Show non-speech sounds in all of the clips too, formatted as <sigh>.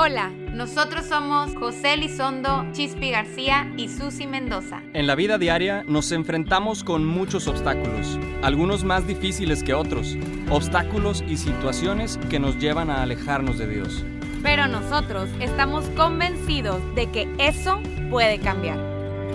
Hola, nosotros somos José Lizondo, Chispi García y Susi Mendoza. En la vida diaria nos enfrentamos con muchos obstáculos, algunos más difíciles que otros, obstáculos y situaciones que nos llevan a alejarnos de Dios. Pero nosotros estamos convencidos de que eso puede cambiar.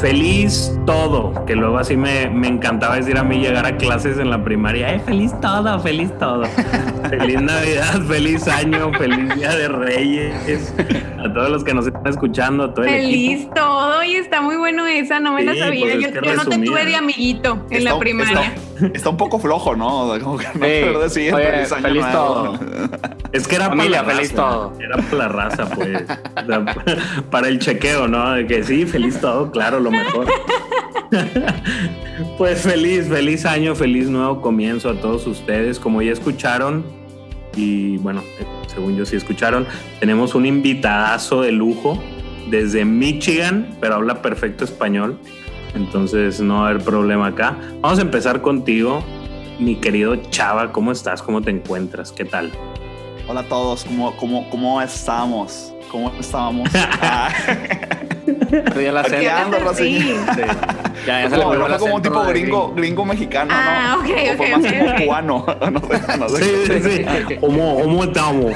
Feliz todo, que luego así me, me, encantaba decir a mí llegar a clases en la primaria, ¡eh, feliz todo, feliz todo! <laughs> feliz Navidad, feliz año, feliz Día de Reyes, a todos los que nos están escuchando, todo el Feliz todo, y está muy bueno esa, no me la sabía, pues yo, yo no te tuve de amiguito en está, la primaria. Está, está, un poco flojo, ¿no? Como que no sí, decir oye, feliz año feliz nuevo. todo. Es que era Familia, para la feliz raza, todo. Era para la raza, pues. O sea, <laughs> para el chequeo, ¿no? De que sí, feliz todo, claro, lo mejor. <laughs> pues feliz, feliz año, feliz nuevo comienzo a todos ustedes. Como ya escucharon, y bueno, según yo sí escucharon, tenemos un invitadazo de lujo desde Michigan, pero habla perfecto español. Entonces no va a haber problema acá. Vamos a empezar contigo, mi querido Chava. ¿Cómo estás? ¿Cómo te encuentras? ¿Qué tal? Hola a todos, ¿cómo, cómo, cómo estamos? ¿Cómo estábamos? <laughs> <laughs> Ah. ya la Aquí ando, Rosy. Sí. Ya, ya se le como, pegó el como un tipo gringo, gringo mexicano, Ah, ¿no? ok, O fue ok, más ok, como ok. cubano. <laughs> No sé, no sé. Sí, sí, sí. <laughs> ¿Cómo, cómo estamos?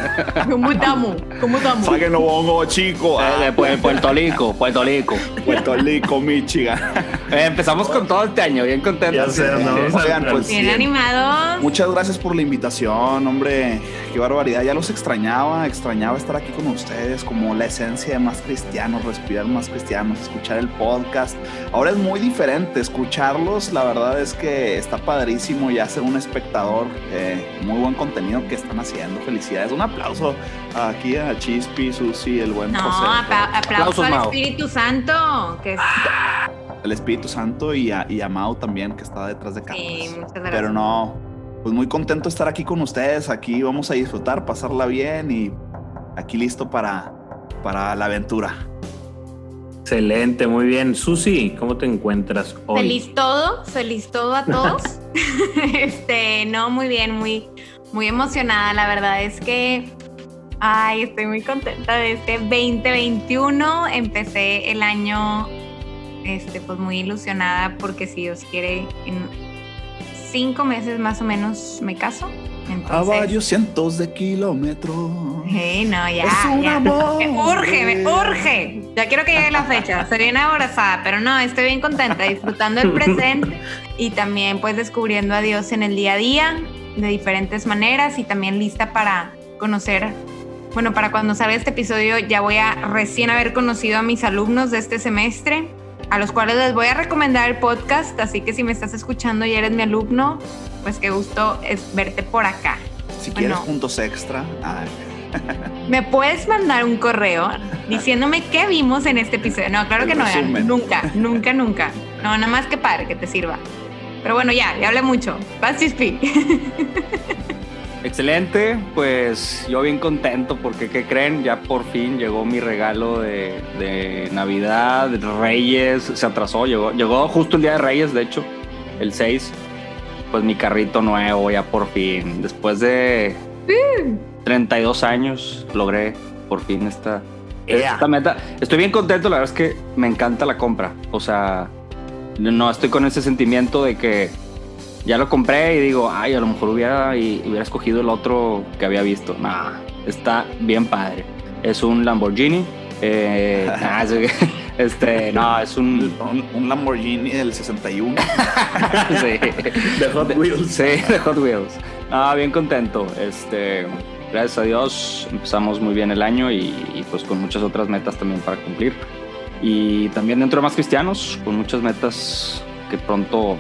¿Cómo estamos? ¿Cómo estamos? Sáquenlo bongo, chico. Eh, Ah, de Pu- Puerto Rico, Puerto Rico. Puerto Rico, Michigan. <laughs> Eh, empezamos con todo este año, bien contentos. Ya sé, ¿no? Oigan, pues Bien bien. animados. Muchas gracias por la invitación, hombre. Qué barbaridad. Ya los extrañaba, extrañaba estar aquí con ustedes, como la esencia de más cristianos, respirar más cristianos, escuchar el podcast. Ahora es muy diferente escucharlos. La verdad es que está padrísimo ya ser un espectador. eh, muy buen contenido que están haciendo. Felicidades. Un aplauso aquí a Chispi, Susi, el buen No, José. apla- aplauso Aplausos, al. Espíritu Santo. Que es... El Espíritu Santo y a, y a Mau también, que está detrás de cámaras. Sí, muchas gracias. Pero no, pues muy contento de estar aquí con ustedes. Aquí vamos a disfrutar, pasarla bien y aquí listo para, para la aventura. Excelente, muy bien. Susi, ¿cómo te encuentras hoy? Feliz todo, feliz todo a <laughs> todos. <laughs> este, no, muy bien, muy, muy emocionada. La verdad es que, ay, estoy muy contenta de este 2021. Empecé el año, este, pues muy ilusionada porque si Dios quiere, en cinco meses más o menos me caso. A varios cientos de kilómetros. Sí, no, ya. Es un ya. <laughs> amor. Me urge, me urge. Ya quiero que llegue la fecha. Estoy bien abrazada, pero no, estoy bien contenta, disfrutando el presente y también pues descubriendo a Dios en el día a día de diferentes maneras y también lista para conocer. Bueno, para cuando salga este episodio ya voy a recién haber conocido a mis alumnos de este semestre, a los cuales les voy a recomendar el podcast, así que si me estás escuchando y eres mi alumno, pues qué gusto es verte por acá. Si quieres puntos extra. ah, ¿Me puedes mandar un correo diciéndome qué vimos en este episodio? No, claro El que no, resumen. nunca, nunca, nunca. No, nada más que padre, que te sirva. Pero bueno, ya, ya hablé mucho. Chispi. <laughs> Excelente, pues yo bien contento porque, ¿qué creen? Ya por fin llegó mi regalo de, de Navidad, de Reyes, se atrasó, llegó, llegó justo el día de Reyes, de hecho, el 6, pues mi carrito nuevo ya por fin, después de 32 años logré por fin esta, esta meta. Estoy bien contento, la verdad es que me encanta la compra, o sea, no estoy con ese sentimiento de que ya lo compré y digo, ay, a lo mejor hubiera, y, hubiera escogido el otro que había visto. Nah, está bien padre. Es un Lamborghini. eh, <laughs> nah, es- <laughs> este, no, es un. un, un Lamborghini del 61. <laughs> sí, De Hot Wheels. sí, de Hot Wheels. Ah, bien contento. Este, gracias a Dios empezamos muy bien el año y, y, pues con muchas otras metas también para cumplir. Y también dentro de más cristianos, con muchas metas que pronto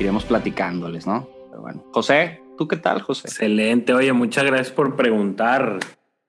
iremos platicándoles, ¿no? Pero bueno, José, ¿Tú qué tal, José? Excelente. Oye, muchas gracias por preguntar.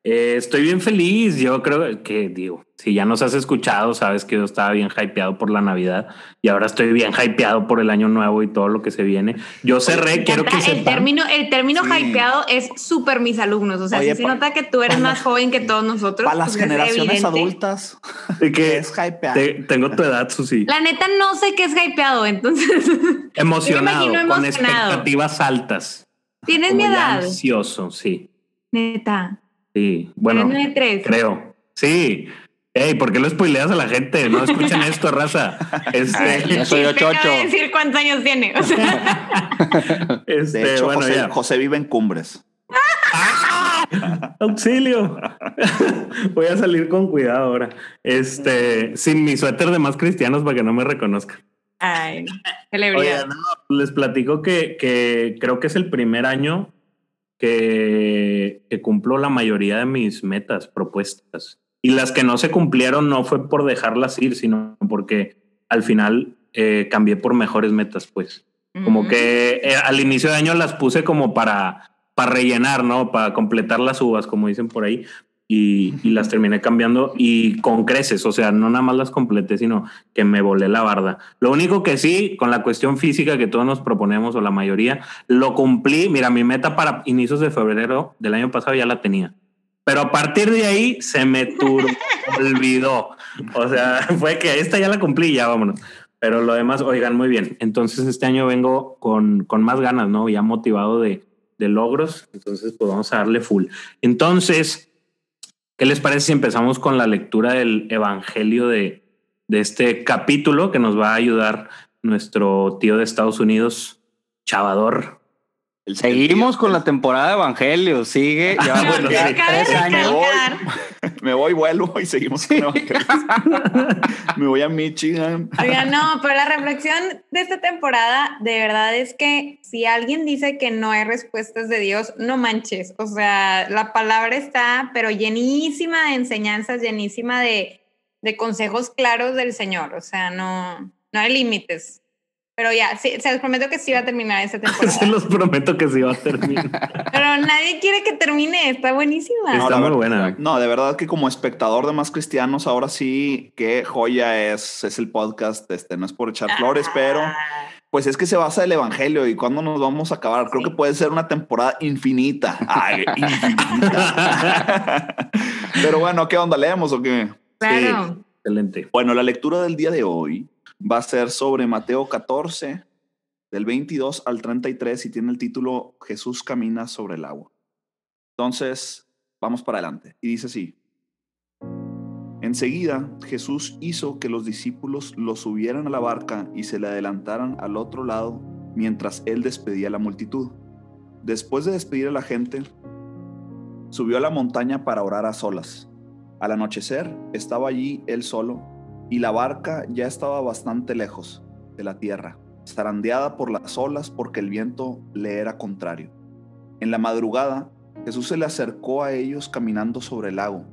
Eh, estoy bien feliz. Yo creo que, digo, si ya nos has escuchado, sabes que yo estaba bien hypeado por la Navidad y ahora estoy bien hypeado por el Año Nuevo y todo lo que se viene. Yo cerré, quiero que el sepan. término, el término Sí. hypeado es súper mis alumnos. O sea, Oye, si se nota que tú eres más joven que todos nosotros. Para las pues es generaciones adultas, de que que es hypear. te- tengo tu edad, Susi. La neta no sé qué es hypeado, entonces <laughs> Emocionado, con expectativas altas. tienes mi Como edad. ansioso, sí. Neta. Sí, bueno, creo. Sí. Ey, ¿por qué lo spoileas a la gente? No <laughs> escuchan esto, raza. Este, Yo soy Y te acaba 88. de decir cuántos años tiene. O sea, <laughs> este, De hecho, bueno, José, ya. José vive en Cumbres. Auxilio. <laughs> Voy a salir con cuidado ahora. Este, sin mi suéter de más cristianos para que no me reconozcan. ay, Oye, celebridad. no, les platico que, que creo que es el primer año que, que cumplo la mayoría de mis metas propuestas. Y las que no se cumplieron no fue por dejarlas ir, sino porque al final eh, cambié por mejores metas, pues. Como que eh, al inicio de año las puse como para, para rellenar, ¿no? Para completar las uvas, como dicen por ahí. Y, y las terminé cambiando y con creces, o sea, no nada más las completé, sino que me volé la barda. Lo único que sí, con la cuestión física que todos nos proponemos, o la mayoría, lo cumplí. Mira, mi meta para inicios de febrero del año pasado ya la tenía. Pero a partir de ahí se me turbo, <laughs> olvidó. O sea, <laughs> fue que esta ya la cumplí, ya vámonos. Pero lo demás, oigan, muy bien. Entonces este año vengo con, con más ganas, ¿no? Ya motivado de, de logros. Entonces, pues vamos a darle full. Entonces, ¿qué les parece si empezamos con la lectura del Evangelio de, de este capítulo que nos va a ayudar nuestro tío de Estados Unidos, Chavador? Seguimos con la temporada de Evangelio. Sigue. <laughs> Bueno, cabe recalcar. Me voy, vuelvo y seguimos con. <laughs> Me voy a Michigan. Oiga, no, pero la reflexión de esta temporada de verdad es que si alguien dice que no hay respuestas de Dios, no manches. O sea, la palabra está, pero llenísima de enseñanzas, llenísima de, de consejos claros del Señor. O sea, no, no hay límites. Pero ya, sí, se los prometo que sí va a terminar esta <laughs> Se temporada. los prometo que sí va a terminar. Pero nadie quiere que termine, está buenísima. Está muy buena. No, de verdad que como espectador de Más Cristianos, ahora sí, qué joya es, es el podcast. Este, no es por echar flores, pero Ah, pues es que se basa el Evangelio y cuándo nos vamos a acabar. Creo Sí. que puede ser una temporada infinita. Ay, <laughs> infinita. <laughs> pero bueno, ¿qué onda? ¿Leemos o qué? Claro. Excelente. Bueno, la lectura del día de hoy va a ser sobre Mateo 14, del 22 al 33, y tiene el título Jesús camina sobre el agua. Entonces, vamos para adelante. Y dice así. Enseguida, Jesús hizo que los discípulos lo subieran a la barca y se le adelantaran al otro lado mientras él despedía a la multitud. Después de despedir a la gente, subió a la montaña para orar a solas. Al anochecer estaba allí él solo y la barca ya estaba bastante lejos de la tierra, zarandeada por las olas porque el viento le era contrario. En la madrugada, Jesús se le acercó a ellos caminando sobre el lago.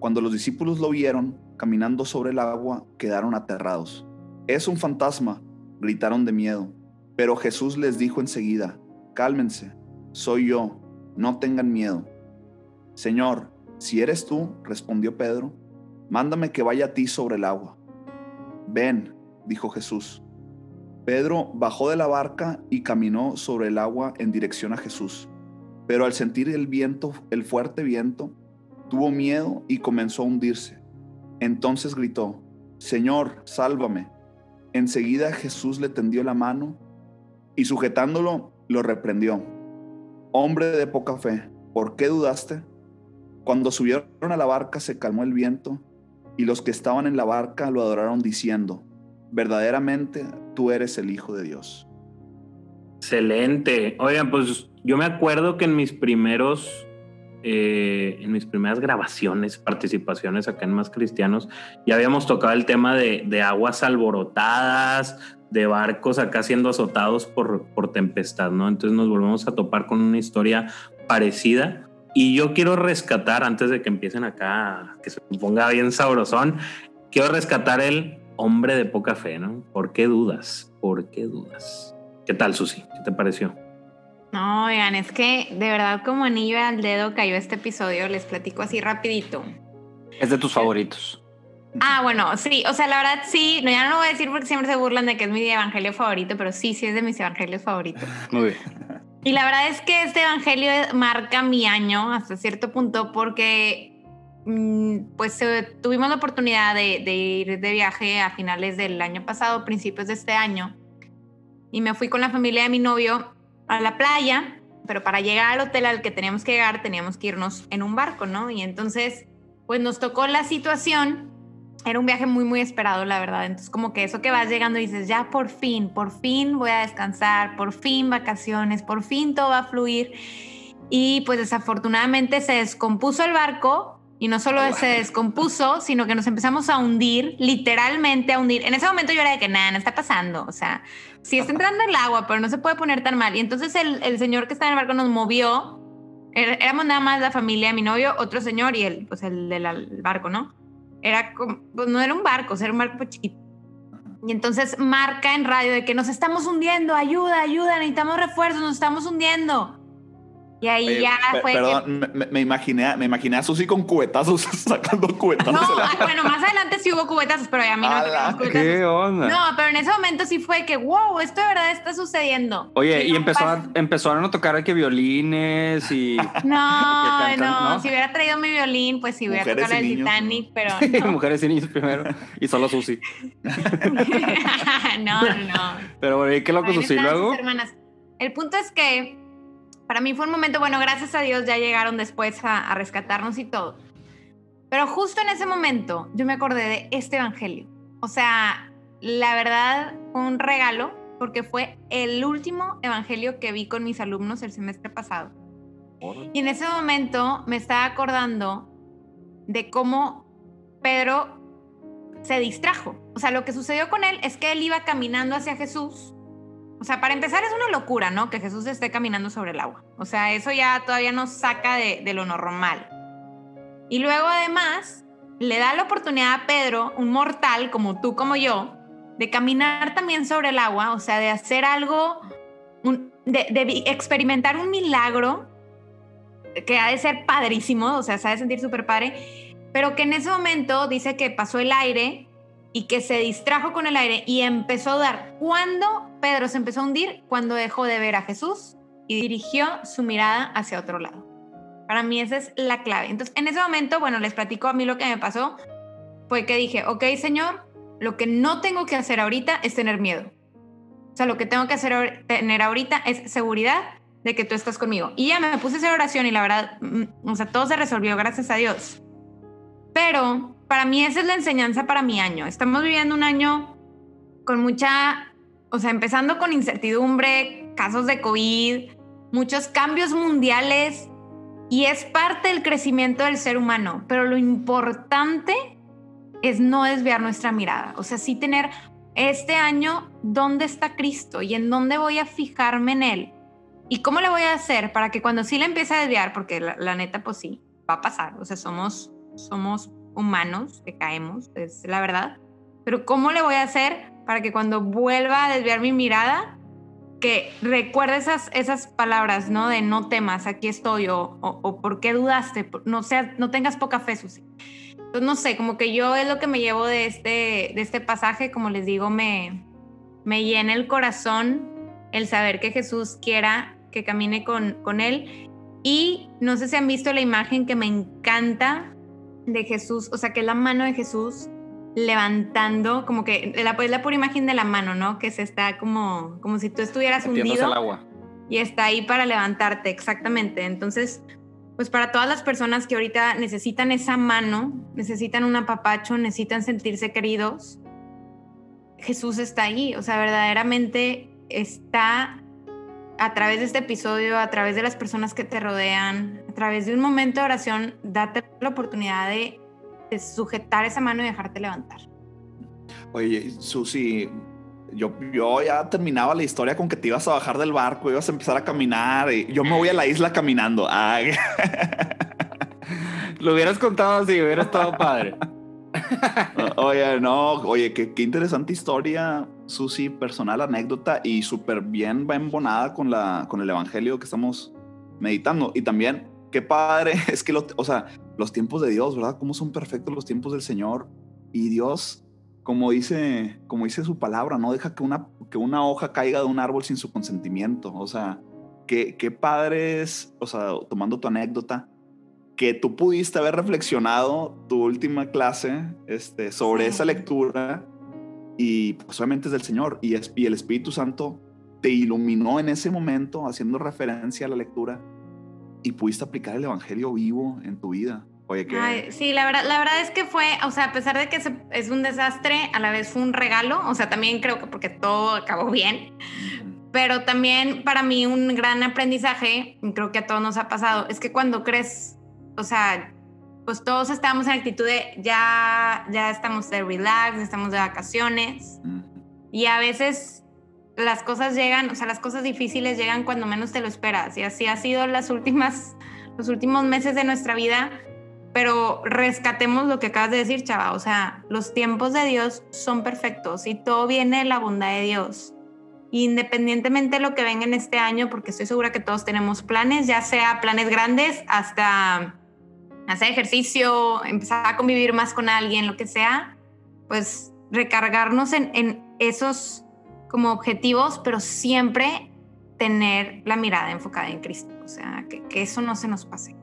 Cuando los discípulos lo vieron caminando sobre el agua, quedaron aterrados. Es un fantasma, gritaron de miedo. Pero Jesús les dijo enseguida, cálmense, soy yo, no tengan miedo. Señor, si eres tú, respondió Pedro, mándame que vaya a ti sobre el agua. Ven, dijo Jesús. Pedro bajó de la barca y caminó sobre el agua en dirección a Jesús. Pero al sentir el viento, el fuerte viento, tuvo miedo y comenzó a hundirse. Entonces gritó, Señor, sálvame. Enseguida Jesús le tendió la mano y sujetándolo lo reprendió. Hombre de poca fe, ¿por qué dudaste? Cuando subieron a la barca se calmó el viento y los que estaban en la barca lo adoraron diciendo, verdaderamente tú eres el Hijo de Dios. Excelente. Oigan, pues yo me acuerdo que en mis primeros, eh, en mis primeras grabaciones, participaciones acá en Más Cristianos, ya habíamos tocado el tema de, de aguas alborotadas, de barcos acá siendo azotados por, por tempestad, ¿no? Entonces nos volvemos a topar con una historia parecida. Y yo quiero rescatar, antes de que empiecen acá, que se ponga bien sabrosón, quiero rescatar el hombre de poca fe, ¿no? ¿Por qué dudas? ¿Por qué dudas? ¿Qué tal, Susi? ¿Qué te pareció? No, oigan, es que de verdad como anillo al dedo cayó este episodio, les platico así rapidito. Es de tus favoritos. Ah, bueno, sí, o sea, la verdad sí, no, ya no lo voy a decir porque siempre se burlan de que es mi evangelio favorito, pero sí, sí es de mis evangelios favoritos. Muy bien. Y la verdad es que este evangelio marca mi año hasta cierto punto porque mm, pues eh, tuvimos la oportunidad de, de ir de viaje a finales del año pasado, principios de este año, y me fui con la familia de mi novio a la playa, pero para llegar al hotel al que teníamos que llegar teníamos que irnos en un barco, ¿no? Y entonces, pues nos tocó la situación, era un viaje muy, muy esperado, la verdad. Entonces, como que eso que vas llegando y dices, ya por fin, por fin voy a descansar, por fin vacaciones, por fin todo va a fluir. Y pues desafortunadamente se descompuso el barco y no solo se descompuso, sino que nos empezamos a hundir, literalmente a hundir. En ese momento yo era de que nada, no está pasando. O sea, sí está entrando el agua, pero no se puede poner tan mal. Y entonces el, el señor que estaba en el barco nos movió. Era- Éramos nada más la familia mi novio, otro señor y el, pues el del barco, ¿no? Era como, pues no era un barco, era un barco chiquito. Y entonces marca en radio de que nos estamos hundiendo, ayuda, ayuda, necesitamos refuerzos, nos estamos hundiendo. Y ahí Oye, ya fue Perdón, me- me, me imaginé, me imaginé a Susi con cubetazos <laughs> sacando cubetazos. No, la- bueno, más adelante sí hubo cubetazos, pero ya a mí no tocaron cubetazos. ¿Qué onda? No, pero en ese momento sí fue que, wow, esto de verdad está sucediendo. Oye, Sí, y no empezó a- empezaron a tocar que violines y <laughs> No, cantan, ¿no? si hubiera traído mi violín, pues sí hubiera tocado el niños, Titanic, pero <laughs> no. mujeres y niños primero y solo Susi. no, no, no. Pero bueno, ¿y qué loco Susi? Luego, hermanas. El punto es que para mí fue un momento, bueno, gracias a Dios ya llegaron después a, a rescatarnos y todo. Pero justo en ese momento yo me acordé de este evangelio. O sea, la verdad un regalo porque fue el último evangelio que vi con mis alumnos el semestre pasado. Y en ese momento me estaba acordando de cómo Pedro se distrajo. O sea, lo que sucedió con él es que él iba caminando hacia Jesús. O sea, para empezar es una locura, ¿no? Que Jesús esté caminando sobre el agua. O sea, eso ya todavía nos saca de, lo normal. Y luego además le da la oportunidad a Pedro, un mortal como tú, como yo, de caminar también sobre el agua, o sea, de hacer algo, un- de, de experimentar un milagro que ha de ser padrísimo, o sea, se ha de sentir súper padre, pero que en ese momento dice que pasó el aire y que se distrajo con el aire y empezó a dar. ¿Cuándo Pedro se empezó a hundir? Cuando dejó de ver a Jesús y dirigió su mirada hacia otro lado. Para mí esa es la clave. Entonces, en ese momento, bueno, les platico a mí lo que me pasó, fue que dije, ok, Señor, lo que no tengo que hacer ahorita es tener miedo. O sea, lo que tengo que hacer, tener ahorita es seguridad de que tú estás conmigo. Y ya me puse a hacer oración y la verdad, mm, o sea, todo se resolvió, gracias a Dios. Pero para mí esa es la enseñanza para mi año. Estamos viviendo un año con mucha, o sea, empezando con incertidumbre, casos de COVID, muchos cambios mundiales y es parte del crecimiento del ser humano. Pero lo importante es no desviar nuestra mirada. O sea, sí tener este año, ¿dónde está Cristo? ¿Y en dónde voy a fijarme en Él? ¿Y cómo le voy a hacer para que cuando sí le empiece a desviar, porque la, la neta, pues sí, va a pasar, o sea, somos, somos humanos que caemos, es la verdad, pero ¿cómo le voy a hacer para que cuando vuelva a desviar mi mirada, que recuerde esas, esas palabras, ¿no? De no temas, aquí estoy, o, o, o por qué dudaste, no, sea, no tengas poca fe, Susi. Entonces, no sé, como que yo es lo que me llevo de este, de este pasaje, como les digo, me, me llena el corazón el saber que Jesús quiera que camine con, con él. Y no sé si han visto la imagen que me encanta de Jesús, o sea, que es la mano de Jesús levantando, como que la, pues, la pura imagen de la mano, ¿no? Que se está como, como si tú estuvieras hundido al agua. y está ahí para levantarte, exactamente. Entonces, pues para todas las personas que ahorita necesitan esa mano, necesitan un apapacho, necesitan sentirse queridos, Jesús está ahí, o sea, verdaderamente está a través de este episodio, a través de las personas que te rodean, a través de un momento de oración, date la oportunidad de, de sujetar esa mano y dejarte levantar. Oye, Susi, yo, yo ya terminaba la historia con que te ibas a bajar del barco, ibas a empezar a caminar y yo me voy a la isla caminando. Ay, <laughs> Lo hubieras contado así, hubiera estado padre. <laughs> oye, no, oye, qué, qué interesante historia, Susi, personal anécdota y súper bien va con, la, con el evangelio que estamos meditando. Y también, qué padre, <laughs> es que, lo, o sea, los tiempos de Dios, ¿verdad? Cómo son perfectos los tiempos del Señor. Y Dios, como dice, como dice su palabra, no deja que una, que una hoja caiga de un árbol sin su consentimiento. O sea, qué, qué padre es, o sea, tomando tu anécdota, que tú pudiste haber reflexionado tu última clase este, sobre esa lectura y pues obviamente es del Señor y, y el Espíritu Santo te iluminó en ese momento haciendo referencia a la lectura y pudiste aplicar el Evangelio vivo en tu vida. Oye, que... sí, la verdad, la verdad es que fue, o sea, a pesar de que es un desastre, a la vez fue un regalo, o sea, también creo que porque todo acabó bien, pero también para mí un gran aprendizaje, creo que a todos nos ha pasado, es que cuando crees o sea, pues todos estamos en actitud de ya, ya estamos de relax, estamos de vacaciones. Y a veces las cosas llegan, o sea, las cosas difíciles llegan cuando menos te lo esperas. Y así ha sido las últimas, los últimos meses de nuestra vida. Pero rescatemos lo que acabas de decir, chava. O sea, los tiempos de Dios son perfectos y todo viene de la bondad de Dios independientemente de lo que venga en este año, porque estoy segura que todos tenemos planes, ya sea planes grandes hasta hacer ejercicio, empezar a convivir más con alguien, lo que sea, pues recargarnos en, esos como objetivos, pero siempre tener la mirada enfocada en Cristo, o sea, que, eso no se nos pase.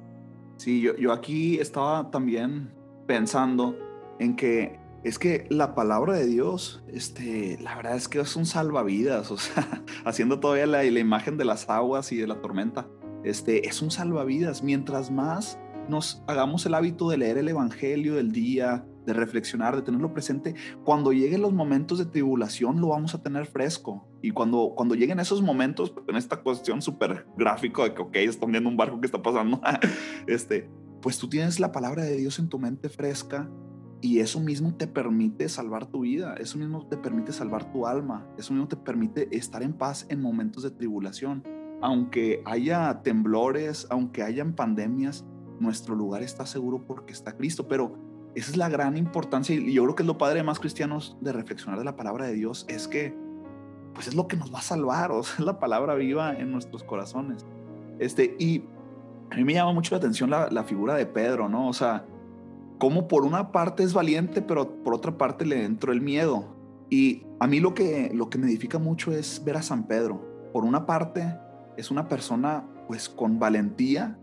Sí, yo, yo aquí estaba también pensando en que es que la palabra de Dios, este, la verdad es que es un salvavidas, o sea, <laughs> haciendo todavía la, la imagen de las aguas y de la tormenta, este, es un salvavidas. Mientras más nos hagamos el hábito de leer el Evangelio del día, de reflexionar, de tenerlo presente, cuando lleguen los momentos de tribulación lo vamos a tener fresco. Y cuando, cuando lleguen esos momentos, en esta cuestión súper gráfico de que, ok, están viendo un barco que está pasando, <laughs> este, pues tú tienes la palabra de Dios en tu mente fresca y eso mismo te permite salvar tu vida, eso mismo te permite salvar tu alma, eso mismo te permite estar en paz en momentos de tribulación. Aunque haya temblores, aunque hayan pandemias, nuestro lugar está seguro porque está Cristo, pero esa es la gran importancia y yo creo que es lo padre más cristianos de reflexionar de la palabra de Dios, es que pues es lo que nos va a salvar, <laughs> o sea, es la palabra viva en nuestros corazones. Este, y a mí me llama mucho la atención la, la figura de Pedro, ¿no? O sea, como por una parte es valiente, pero por otra parte le entró el miedo. Y a mí lo que, lo que me edifica mucho es ver a San Pedro. Por una parte es una persona pues con valentía,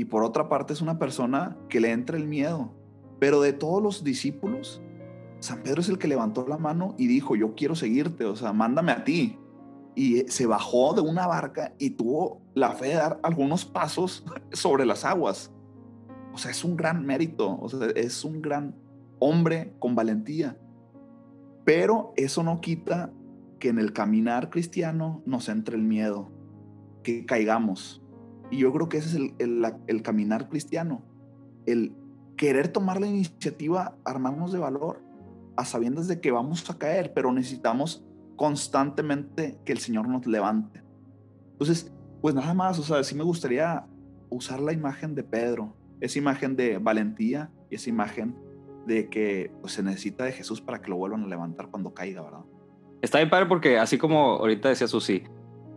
y por otra parte es una persona que le entra el miedo. Pero de todos los discípulos, San Pedro es el que levantó la mano y dijo, yo quiero seguirte, o sea, mándame a ti. Y se bajó de una barca y tuvo la fe de dar algunos pasos <laughs> sobre las aguas. O sea, es un gran mérito, o sea, es un gran hombre con valentía. Pero eso no quita que en el caminar cristiano nos entre el miedo, que caigamos, y yo creo que ese es el, caminar cristiano, el querer tomar la iniciativa, armarnos de valor, a sabiendas de que vamos a caer, pero necesitamos constantemente que el Señor nos levante. Entonces, pues nada más, o sea, sí me gustaría usar la imagen de Pedro, esa imagen de valentía y esa imagen de que pues, se necesita de Jesús para que lo vuelvan a levantar cuando caiga, ¿verdad? Está bien padre porque así como ahorita decía Susi,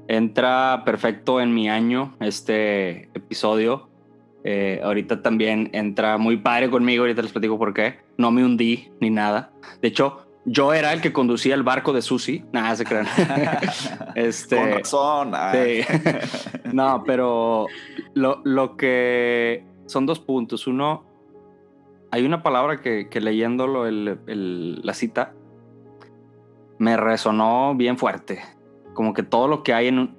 entra perfecto en mi año este episodio. Eh, ahorita también entra muy padre conmigo, ahorita les platico por qué. No me hundí ni nada. De hecho, yo era el que conducía el barco de Susi. Nada, se crean. <laughs> este, Con razón. <laughs> no, pero lo, lo, que son dos puntos. Uno, hay una palabra que, que leyéndolo el, la cita me resonó bien fuerte como que todo lo que hay en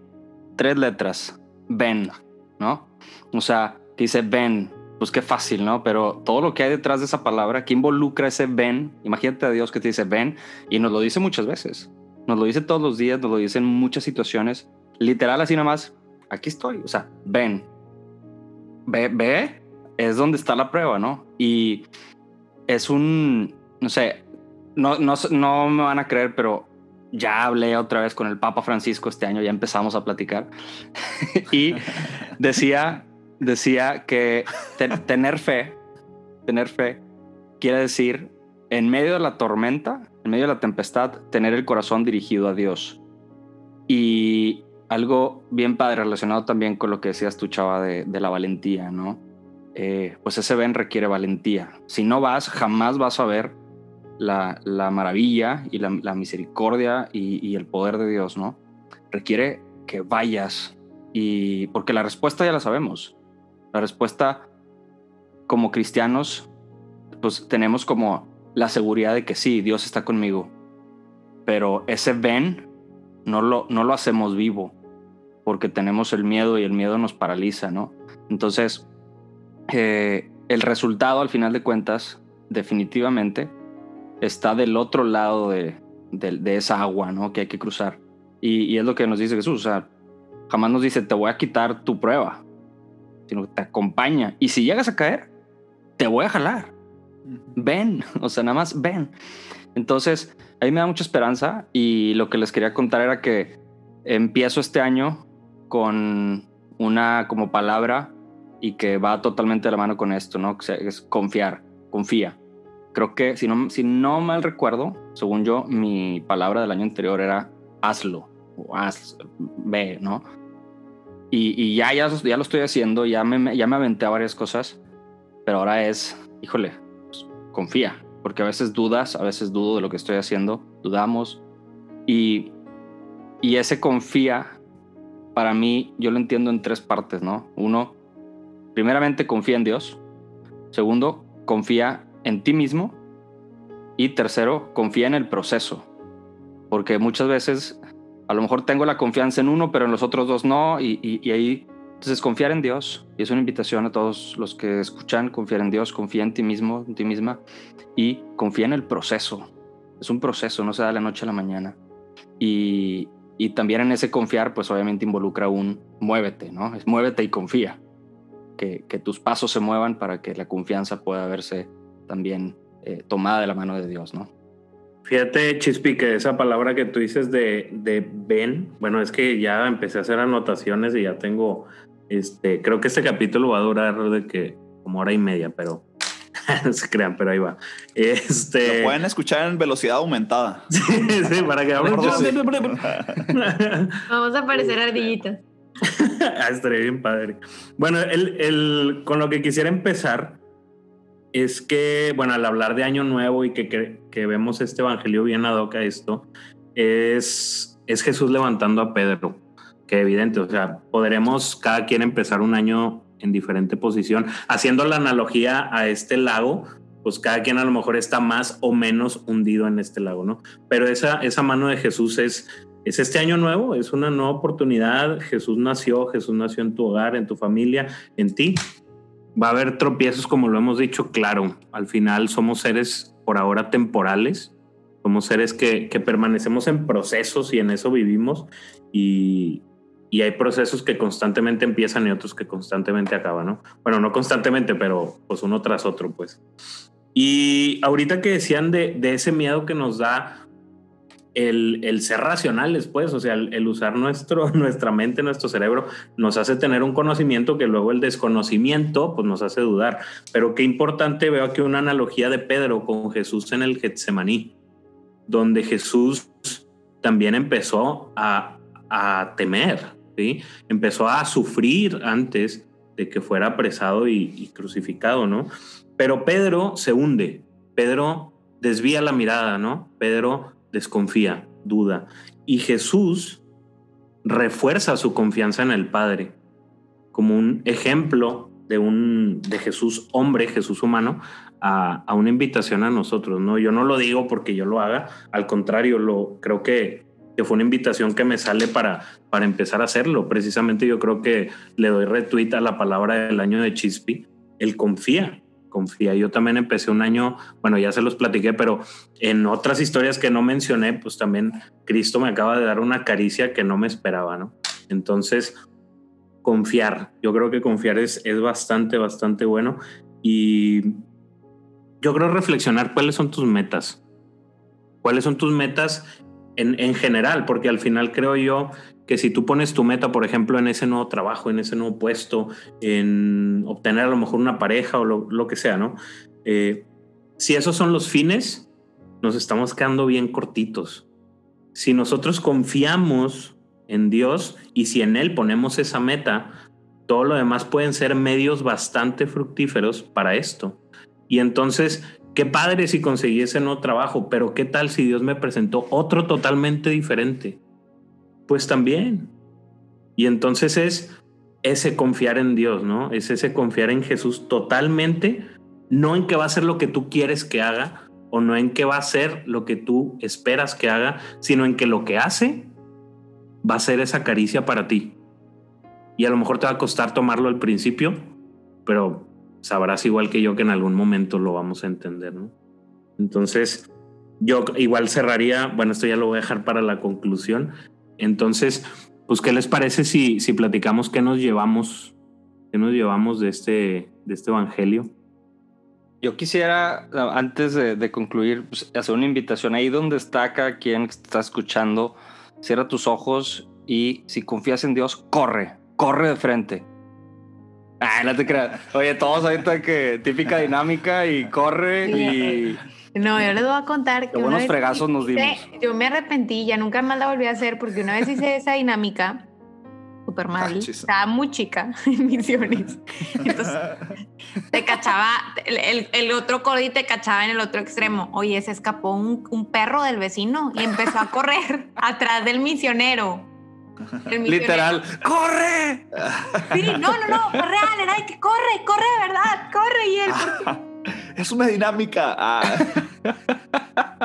tres letras, ven, ¿no? O sea, dice ven, pues qué fácil, ¿no? Pero todo lo que hay detrás de esa palabra, que involucra ese ven, imagínate a Dios que te dice ven y nos lo dice muchas veces, nos lo dice todos los días, nos lo dice en muchas situaciones, literal así nada más, aquí estoy, o sea, ven, ve, ve, es donde está la prueba, ¿no? Y es un, no sé, no, no, no me van a creer, pero ya hablé otra vez con el Papa Francisco este año, ya empezamos a platicar <laughs> y decía, decía que tener fe, tener fe quiere decir en medio de la tormenta, en medio de la tempestad, tener el corazón dirigido a Dios. Y algo bien padre relacionado también con lo que decías tú, chava, de, la valentía, ¿no? Eh, pues ese ven requiere valentía. Si no vas, jamás vas a ver la, maravilla y la, misericordia y, y, el poder de Dios, ¿no? Requiere que vayas y porque la respuesta ya la sabemos. La respuesta como cristianos, pues tenemos como la seguridad de que sí, Dios está conmigo. Pero ese ven no lo, no lo hacemos vivo porque tenemos el miedo y el miedo nos paraliza, ¿no? Entonces, eh, el resultado al final de cuentas, definitivamente, está del otro lado de, esa agua, ¿no? Que hay que cruzar. Y, y, es lo que nos dice Jesús, o sea, jamás nos dice, te voy a quitar tu prueba, sino que te acompaña. Y si llegas a caer, te voy a jalar. Ven, <laughs> o sea, nada más ven. Entonces, ahí me da mucha esperanza y lo que les quería contar era que empiezo este año con una como palabra y que va totalmente de la mano con esto, ¿no? Que es confiar, confía. Creo que si no, si no mal recuerdo, según yo, mi palabra del año anterior era hazlo o haz, ve, ¿no? Y, y ya, ya, ya, lo estoy haciendo, ya me, ya me aventé a varias cosas, pero ahora es, híjole, pues, confía, porque a veces dudas, a veces dudo de lo que estoy haciendo, dudamos. Y, y ese confía, para mí, yo lo entiendo en tres partes, ¿no? Uno, primeramente confía en Dios. Segundo, confía en ti mismo. Y tercero, confía en el proceso. Porque muchas veces a lo mejor tengo la confianza en uno, pero en los otros dos no. Y, y ahí entonces, confiar en Dios, y es una invitación a todos los que escuchan, confiar en Dios, confía en ti mismo, en ti misma, y confía en el proceso. Es un proceso, no se da de la noche a la mañana. Y, y también en ese confiar, pues obviamente involucra un muévete, ¿no? Es muévete y confía. Que, que tus pasos se muevan para que la confianza pueda verse también eh, tomada de la mano de Dios, ¿no? Fíjate, Chispi, que esa palabra que tú dices de, de ven, bueno, es que ya empecé a hacer anotaciones y ya tengo este, creo que este capítulo va a durar de que como hora y media, pero <laughs> no se crean, pero ahí va. Este... Lo pueden escuchar en velocidad aumentada. <laughs> sí, sí, para que <laughs> Vamos a aparecer ardillitas. ah, estaría bien padre. Bueno, el, el, con lo que quisiera empezar es que, bueno, al hablar de Año Nuevo y que, que, vemos este evangelio bien ad a esto, es, es Jesús levantando a Pedro que evidente, o sea, podremos cada quien empezar un año en diferente posición. Haciendo la analogía a este lago, pues cada quien a lo mejor está más o menos hundido en este lago, ¿no? Pero esa, esa mano de Jesús es, es este año nuevo, es una nueva oportunidad. Jesús nació, Jesús nació en tu hogar, en tu familia, en ti. Va a haber tropiezos, como lo hemos dicho, claro. Al final somos seres por ahora temporales, somos seres que, que permanecemos en procesos y en eso vivimos. Y, y hay procesos que constantemente empiezan y otros que constantemente acaban, ¿no? Bueno, no constantemente, pero pues uno tras otro, pues. Y ahorita que decían de, de ese miedo que nos da el, ser racionales, pues, o sea, el, usar nuestro, <laughs> nuestra mente, nuestro cerebro, nos hace tener un conocimiento que luego el desconocimiento, pues, nos hace dudar. Pero qué importante veo aquí una analogía de Pedro con Jesús en el Getsemaní, donde Jesús también empezó a, temer, Empezó a sufrir antes de que fuera apresado y, crucificado, ¿no? Pero Pedro se hunde, Pedro desvía la mirada, ¿no? Pedro desconfía, duda. Y Jesús refuerza su confianza en el Padre como un ejemplo de un de Jesús hombre, Jesús humano, a, a, una invitación a nosotros, ¿no? Yo no lo digo porque yo lo haga, al contrario, lo creo que que fue una invitación que me sale para, para empezar a hacerlo. Precisamente yo creo que le doy retweet a la palabra del año de Chispi. Él confía, confía. Yo también empecé un año, bueno, ya se los platiqué, pero en otras historias que no mencioné, pues también Cristo me acaba de dar una caricia que no me esperaba, ¿no? Entonces, confiar. Yo creo que confiar es, es bastante, bastante bueno. Y yo creo reflexionar cuáles son tus metas. ¿Cuáles son tus metas en, general, porque al final creo yo que si tú pones tu meta, por ejemplo, en ese nuevo trabajo, en ese nuevo puesto, en obtener a lo mejor una pareja o lo, que sea, ¿no? Eh, si esos son los fines, nos estamos quedando bien cortitos. Si nosotros confiamos en Dios y si en Él ponemos esa meta, todo lo demás pueden ser medios bastante fructíferos para esto. Y entonces, qué padre si conseguí ese nuevo trabajo, pero qué tal si Dios me presentó otro totalmente diferente. Pues también. Y entonces es ese confiar en Dios, ¿no? Es ese confiar en Jesús totalmente, no en que va a ser lo que tú quieres que haga o no en que va a ser lo que tú esperas que haga, sino en que lo que hace va a ser esa caricia para ti. Y a lo mejor te va a costar tomarlo al principio, pero sabrás igual que yo que en algún momento lo vamos a entender, ¿no? Entonces, yo igual cerraría, bueno, esto ya lo voy a dejar para la conclusión. Entonces, pues, ¿qué les parece si, si platicamos qué nos llevamos, qué nos llevamos de este, de este evangelio? Yo quisiera, antes de, concluir, pues, hacer una invitación ahí donde está cada quien que está escuchando. Cierra tus ojos y si confías en Dios, corre, corre de frente. Ay, no te creas. Oye, todos ahorita que típica dinámica y corre y. No, yo les voy a contar que. buenos fregazos nos dimos. Yo me arrepentí, ya nunca más la volví a hacer porque una vez hice esa dinámica súper mal. Estaba muy chica <laughs> en misiones. Entonces, te cachaba, el, el, otro cordy te cachaba en el otro extremo. Oye, se escapó un, un perro del vecino y empezó a correr <laughs> atrás del misionero. Literal, ¡corre! Sí, <laughs> no, no, no, fue real, era que corre, corre, ¿verdad? Corre y él. Es una dinámica. Ah.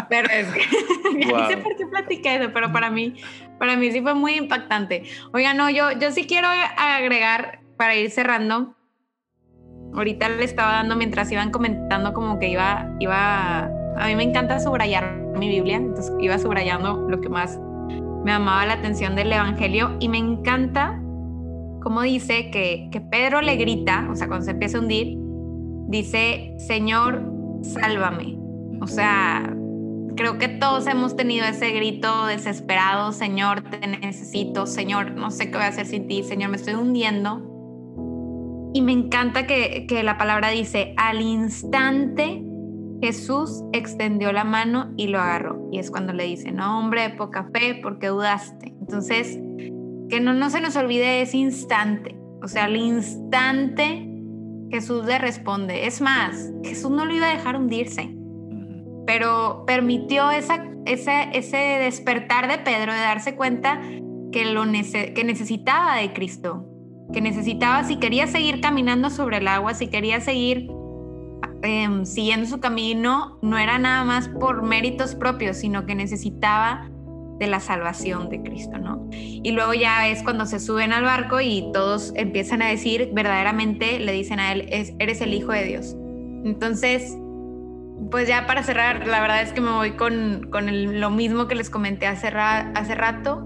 Pero es que <laughs> no sé por qué platiqué eso, pero para mí, para mí sí fue muy impactante. Oiga, no, yo, yo sí quiero agregar para ir cerrando. Ahorita le estaba dando mientras iban comentando como que iba, iba, a mí me encanta subrayar mi Biblia, entonces iba subrayando lo que más me llamaba la atención del Evangelio y me encanta como dice que, que Pedro le grita, o sea, cuando se empieza a hundir, dice, Señor, sálvame. O sea, creo que todos hemos tenido ese grito desesperado, Señor, te necesito, Señor, no sé qué voy a hacer sin ti, Señor, me estoy hundiendo. Y me encanta que, que la palabra dice, al instante Jesús extendió la mano y lo agarró. Y es cuando le dice, no, hombre poca fe, porque dudaste. Entonces, que no, no se nos olvide ese instante. O sea, al instante Jesús le responde. Es más, Jesús no lo iba a dejar hundirse, pero permitió esa, ese, ese despertar de Pedro de darse cuenta que, lo que necesitaba de Cristo, que necesitaba, si quería seguir caminando sobre el agua, si quería seguir Em, siguiendo su camino no era nada más por méritos propios, sino que necesitaba de la salvación de Cristo, ¿no? Y luego ya es cuando se suben al barco y todos empiezan a decir, verdaderamente le dicen a él, eres el Hijo de Dios. Entonces, pues ya para cerrar, la verdad es que me voy con, con lo mismo que les comenté hace, hace rato,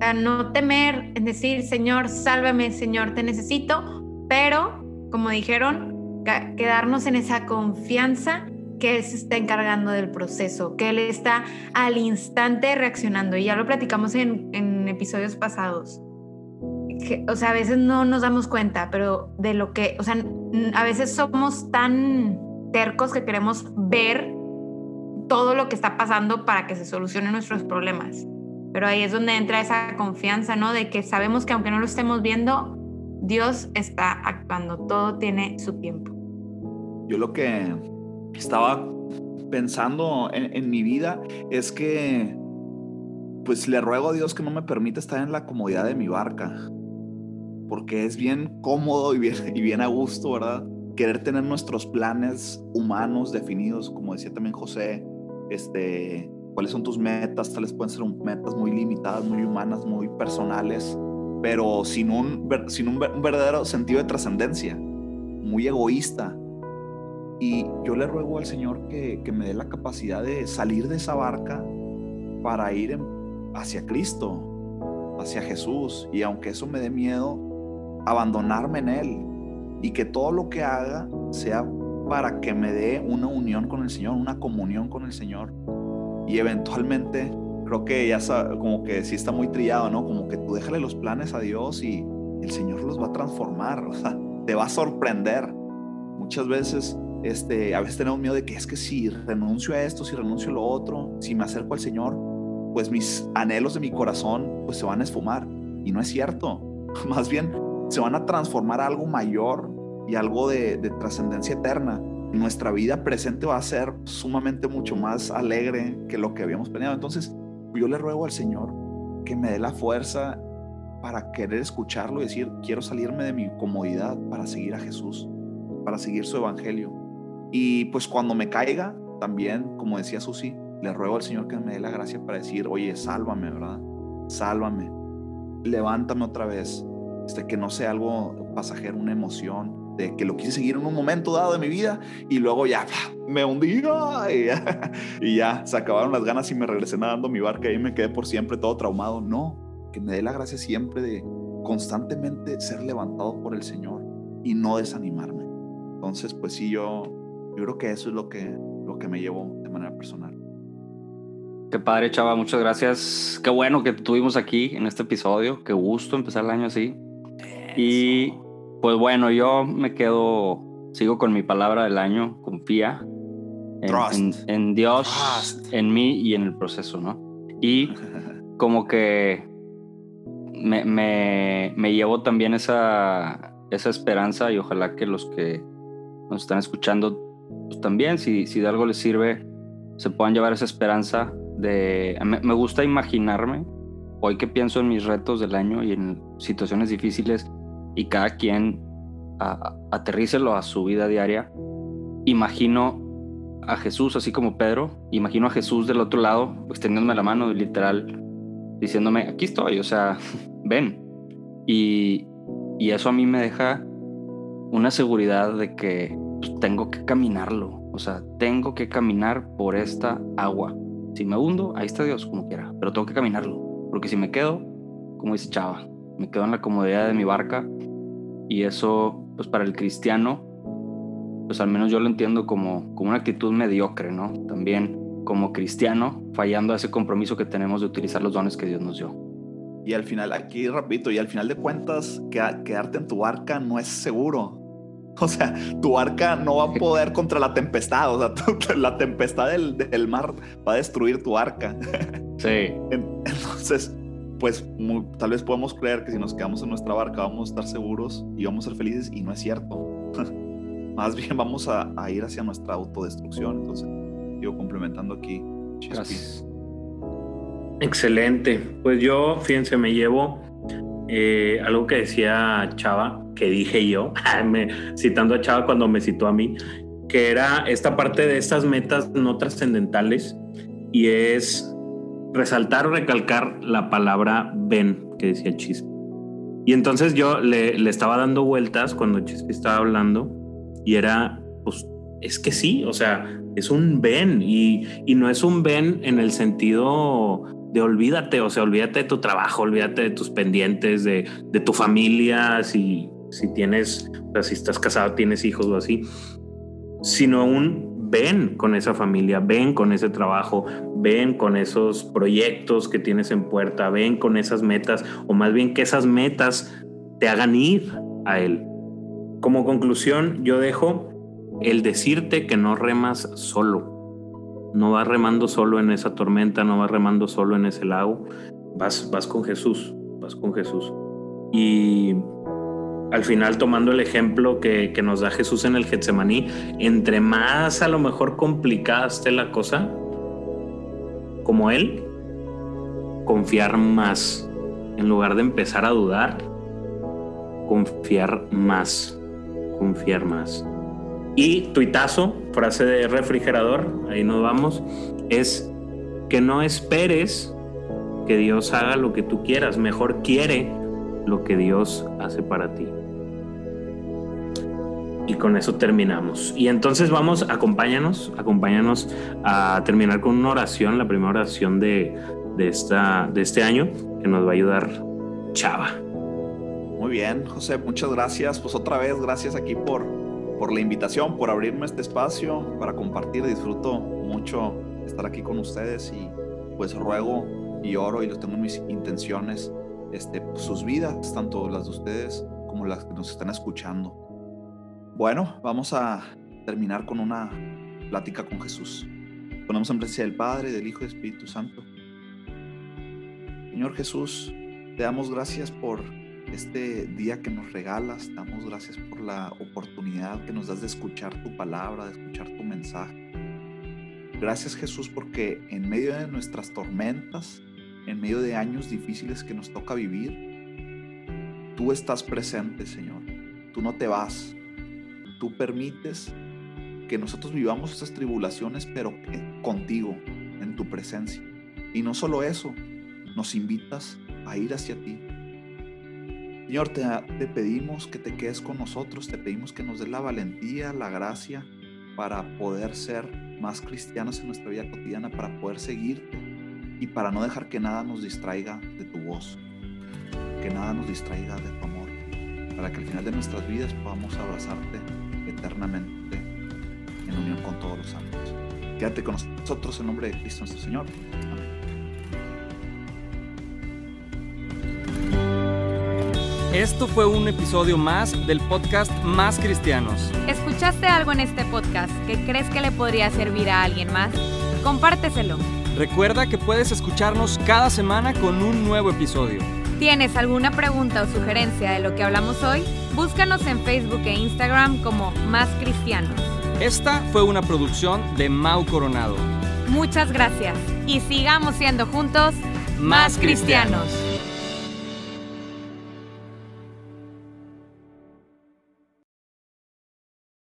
a no temer en decir, Señor, sálvame, Señor, te necesito, pero, como dijeron, quedarnos en esa confianza que Él se está encargando del proceso, que Él está al instante reaccionando. Y ya lo platicamos en, en episodios pasados. o sea, a veces no nos damos cuenta, pero de lo que, o sea, a veces somos tan tercos que queremos ver todo lo que está pasando para que se solucionen nuestros problemas. Pero ahí es donde entra esa confianza, ¿no? De que sabemos que aunque no lo estemos viendo, Dios está actuando, todo tiene su tiempo. Yo lo que estaba pensando en, mi vida es que pues le ruego a Dios que no me permita estar en la comodidad de mi barca, porque es bien cómodo y bien, y bien a gusto, ¿verdad? Querer tener nuestros planes humanos definidos, como decía también José, este, cuáles son tus metas, tales pueden ser metas muy limitadas, muy humanas, muy personales, pero sin un, sin un, verdadero sentido de trascendencia, muy egoísta. Y yo le ruego al Señor que, que, me dé la capacidad de salir de esa barca para ir hacia Cristo, hacia Jesús. Y aunque eso me dé miedo, abandonarme en Él. Y que todo lo que haga sea para que me dé una unión con el Señor, una comunión con el Señor. Y eventualmente creo que ya como que sí está muy trillado, ¿no? Como que tú déjale los planes a Dios y el Señor los va a transformar, <laughs> o te va a sorprender. Muchas veces este, a veces tenemos miedo de que es que si renuncio a esto, si renuncio a lo otro, si me acerco al Señor, pues mis anhelos de mi corazón pues se van a esfumar. Y no es cierto. <laughs> Más bien se van a transformar a algo mayor y algo de, de trascendencia eterna. Nuestra vida presente va a ser sumamente mucho más alegre que lo que habíamos planeado. Entonces, yo le ruego al Señor que me dé la fuerza para querer escucharlo y decir, quiero salirme de mi comodidad para seguir a Jesús, para seguir su evangelio. Y pues cuando me caiga, también, como decía Susi, le ruego al Señor que me dé la gracia para decir, oye, sálvame, ¿verdad? Sálvame, levántame otra vez, este, que no sea algo pasajero, una emoción, de que lo quise seguir en un momento dado de mi vida y luego ya <laughs> me hundí y ya, <laughs> y ya se acabaron las ganas y me regresé nadando mi barca y me quedé por siempre todo traumado. No, que me dé la gracia siempre de constantemente ser levantado por el Señor y no desanimarme. Entonces, pues sí, yo, yo creo que eso es lo que, lo que me llevó de manera personal. Qué padre, Chava, muchas gracias. Qué bueno que tuvimos aquí en este episodio. Qué gusto empezar el año así. Y pues bueno, yo me quedo, sigo con mi palabra del año, confía en, en, Dios, en mí y en el proceso, ¿no? Y <laughs> como que me, me, me llevo también esa, esa esperanza y ojalá que los que nos están escuchando pues también, si, si de algo les sirve, se puedan llevar esa esperanza de... Me, gusta imaginarme, hoy que pienso en mis retos del año y en situaciones difíciles, y cada quien a, aterrícelo a su vida diaria, imagino a Jesús, así como Pedro, imagino a Jesús del otro lado, extendiéndome la mano, literal, diciéndome, aquí estoy, o sea, <laughs> ven. Y, y eso a mí me deja una seguridad de que pues, tengo que caminarlo, o sea, tengo que caminar por esta agua. Si me hundo, ahí está Dios, como quiera, pero tengo que caminarlo, porque si me quedo, como dice Chava, me quedo en la comodidad de mi barca y eso, pues para el cristiano, pues al menos yo lo entiendo como, como una actitud mediocre, ¿no? También como cristiano, fallando a ese compromiso que tenemos de utilizar los dones que Dios nos dio. Y al final, aquí repito, y al final de cuentas, quedarte en tu barca no es seguro. <laughs> O sea, tu arca no va a poder <laughs> contra la tempestad. O sea, <laughs> la tempestad del, del, mar va a destruir tu arca. Sí. Entonces, pues tal vez podemos creer que si nos quedamos en nuestra barca vamos a estar seguros y vamos a ser felices y no es cierto. <laughs> Más bien vamos a, ir hacia nuestra autodestrucción. Entonces, digo, complementando aquí. Gracias. Excelente. Pues yo, fíjense, me llevo eh, algo que decía Chava, que dije yo, <laughs> citando a Chava cuando me citó a mí, que era esta parte de estas metas no trascendentales y es resaltar o recalcar la palabra ven, que decía Chispi. Y entonces yo le, le estaba dando vueltas cuando Chispi estaba hablando y era, pues, es que sí, o sea, es un ven y, y no es un ven en el sentido de olvídate, o sea, olvídate de tu trabajo, olvídate de tus pendientes, de, de tu familia, si, si tienes, o sea, si estás casado, tienes hijos o así, sino un ven con esa familia, ven con ese trabajo, ven con esos proyectos que tienes en puerta, ven con esas metas, o más bien que esas metas te hagan ir a él. Como conclusión, yo dejo el decirte que no remas solo no vas remando solo en esa tormenta, no vas remando solo en ese lago, vas, vas con Jesús, vas con Jesús. Y al final tomando el ejemplo que, nos da Jesús en el Getsemaní, entre más a lo mejor complicada esté la cosa, como Él, confiar más. En lugar de empezar a dudar, confiar más, confiar más. Y tuitazo, frase de refrigerador, ahí nos vamos, es que no esperes que Dios haga lo que tú quieras, mejor quiere lo que Dios hace para ti. Y con eso terminamos. Y entonces vamos, acompáñanos, acompáñanos a terminar con una oración, la primera oración de, de, esta, de este año, que nos va a ayudar Chava. Muy bien, José, muchas gracias. Pues otra vez, gracias aquí por, por la invitación, por abrirme este espacio para compartir. Disfruto mucho estar aquí con ustedes y pues ruego y oro y los tengo en mis intenciones, este, sus vidas, tanto las de ustedes como las que nos están escuchando. Bueno, vamos a terminar con una plática con Jesús. Ponemos en presencia del Padre, del Hijo y del Espíritu Santo. Señor Jesús, te damos gracias por este día que nos regalas, te damos gracias por la oportunidad que nos das de escuchar tu palabra, de escuchar tu mensaje. Gracias Jesús porque en medio de nuestras tormentas, en medio de años difíciles que nos toca vivir, tú estás presente, Señor. Tú no te vas. Tú permites que nosotros vivamos esas tribulaciones, pero contigo, en tu presencia. Y no solo eso, nos invitas a ir hacia ti. Señor, te, te pedimos que te quedes con nosotros, te pedimos que nos des la valentía, la gracia para poder ser más cristianos en nuestra vida cotidiana, para poder seguirte y para no dejar que nada nos distraiga de tu voz, que nada nos distraiga de tu amor, para que al final de nuestras vidas podamos abrazarte eternamente en unión con todos los santos. Quédate con nosotros en nombre de Cristo nuestro Señor. Esto fue un episodio más del podcast Más Cristianos. ¿Escuchaste algo en este podcast que crees que le podría servir a alguien más? Compárteselo. Recuerda que puedes escucharnos cada semana con un nuevo episodio. ¿Tienes alguna pregunta o sugerencia de lo que hablamos hoy? Búscanos en Facebook e Instagram como Más Cristianos. Esta fue una producción de Mau Coronado. Muchas gracias y sigamos siendo juntos más cristianos.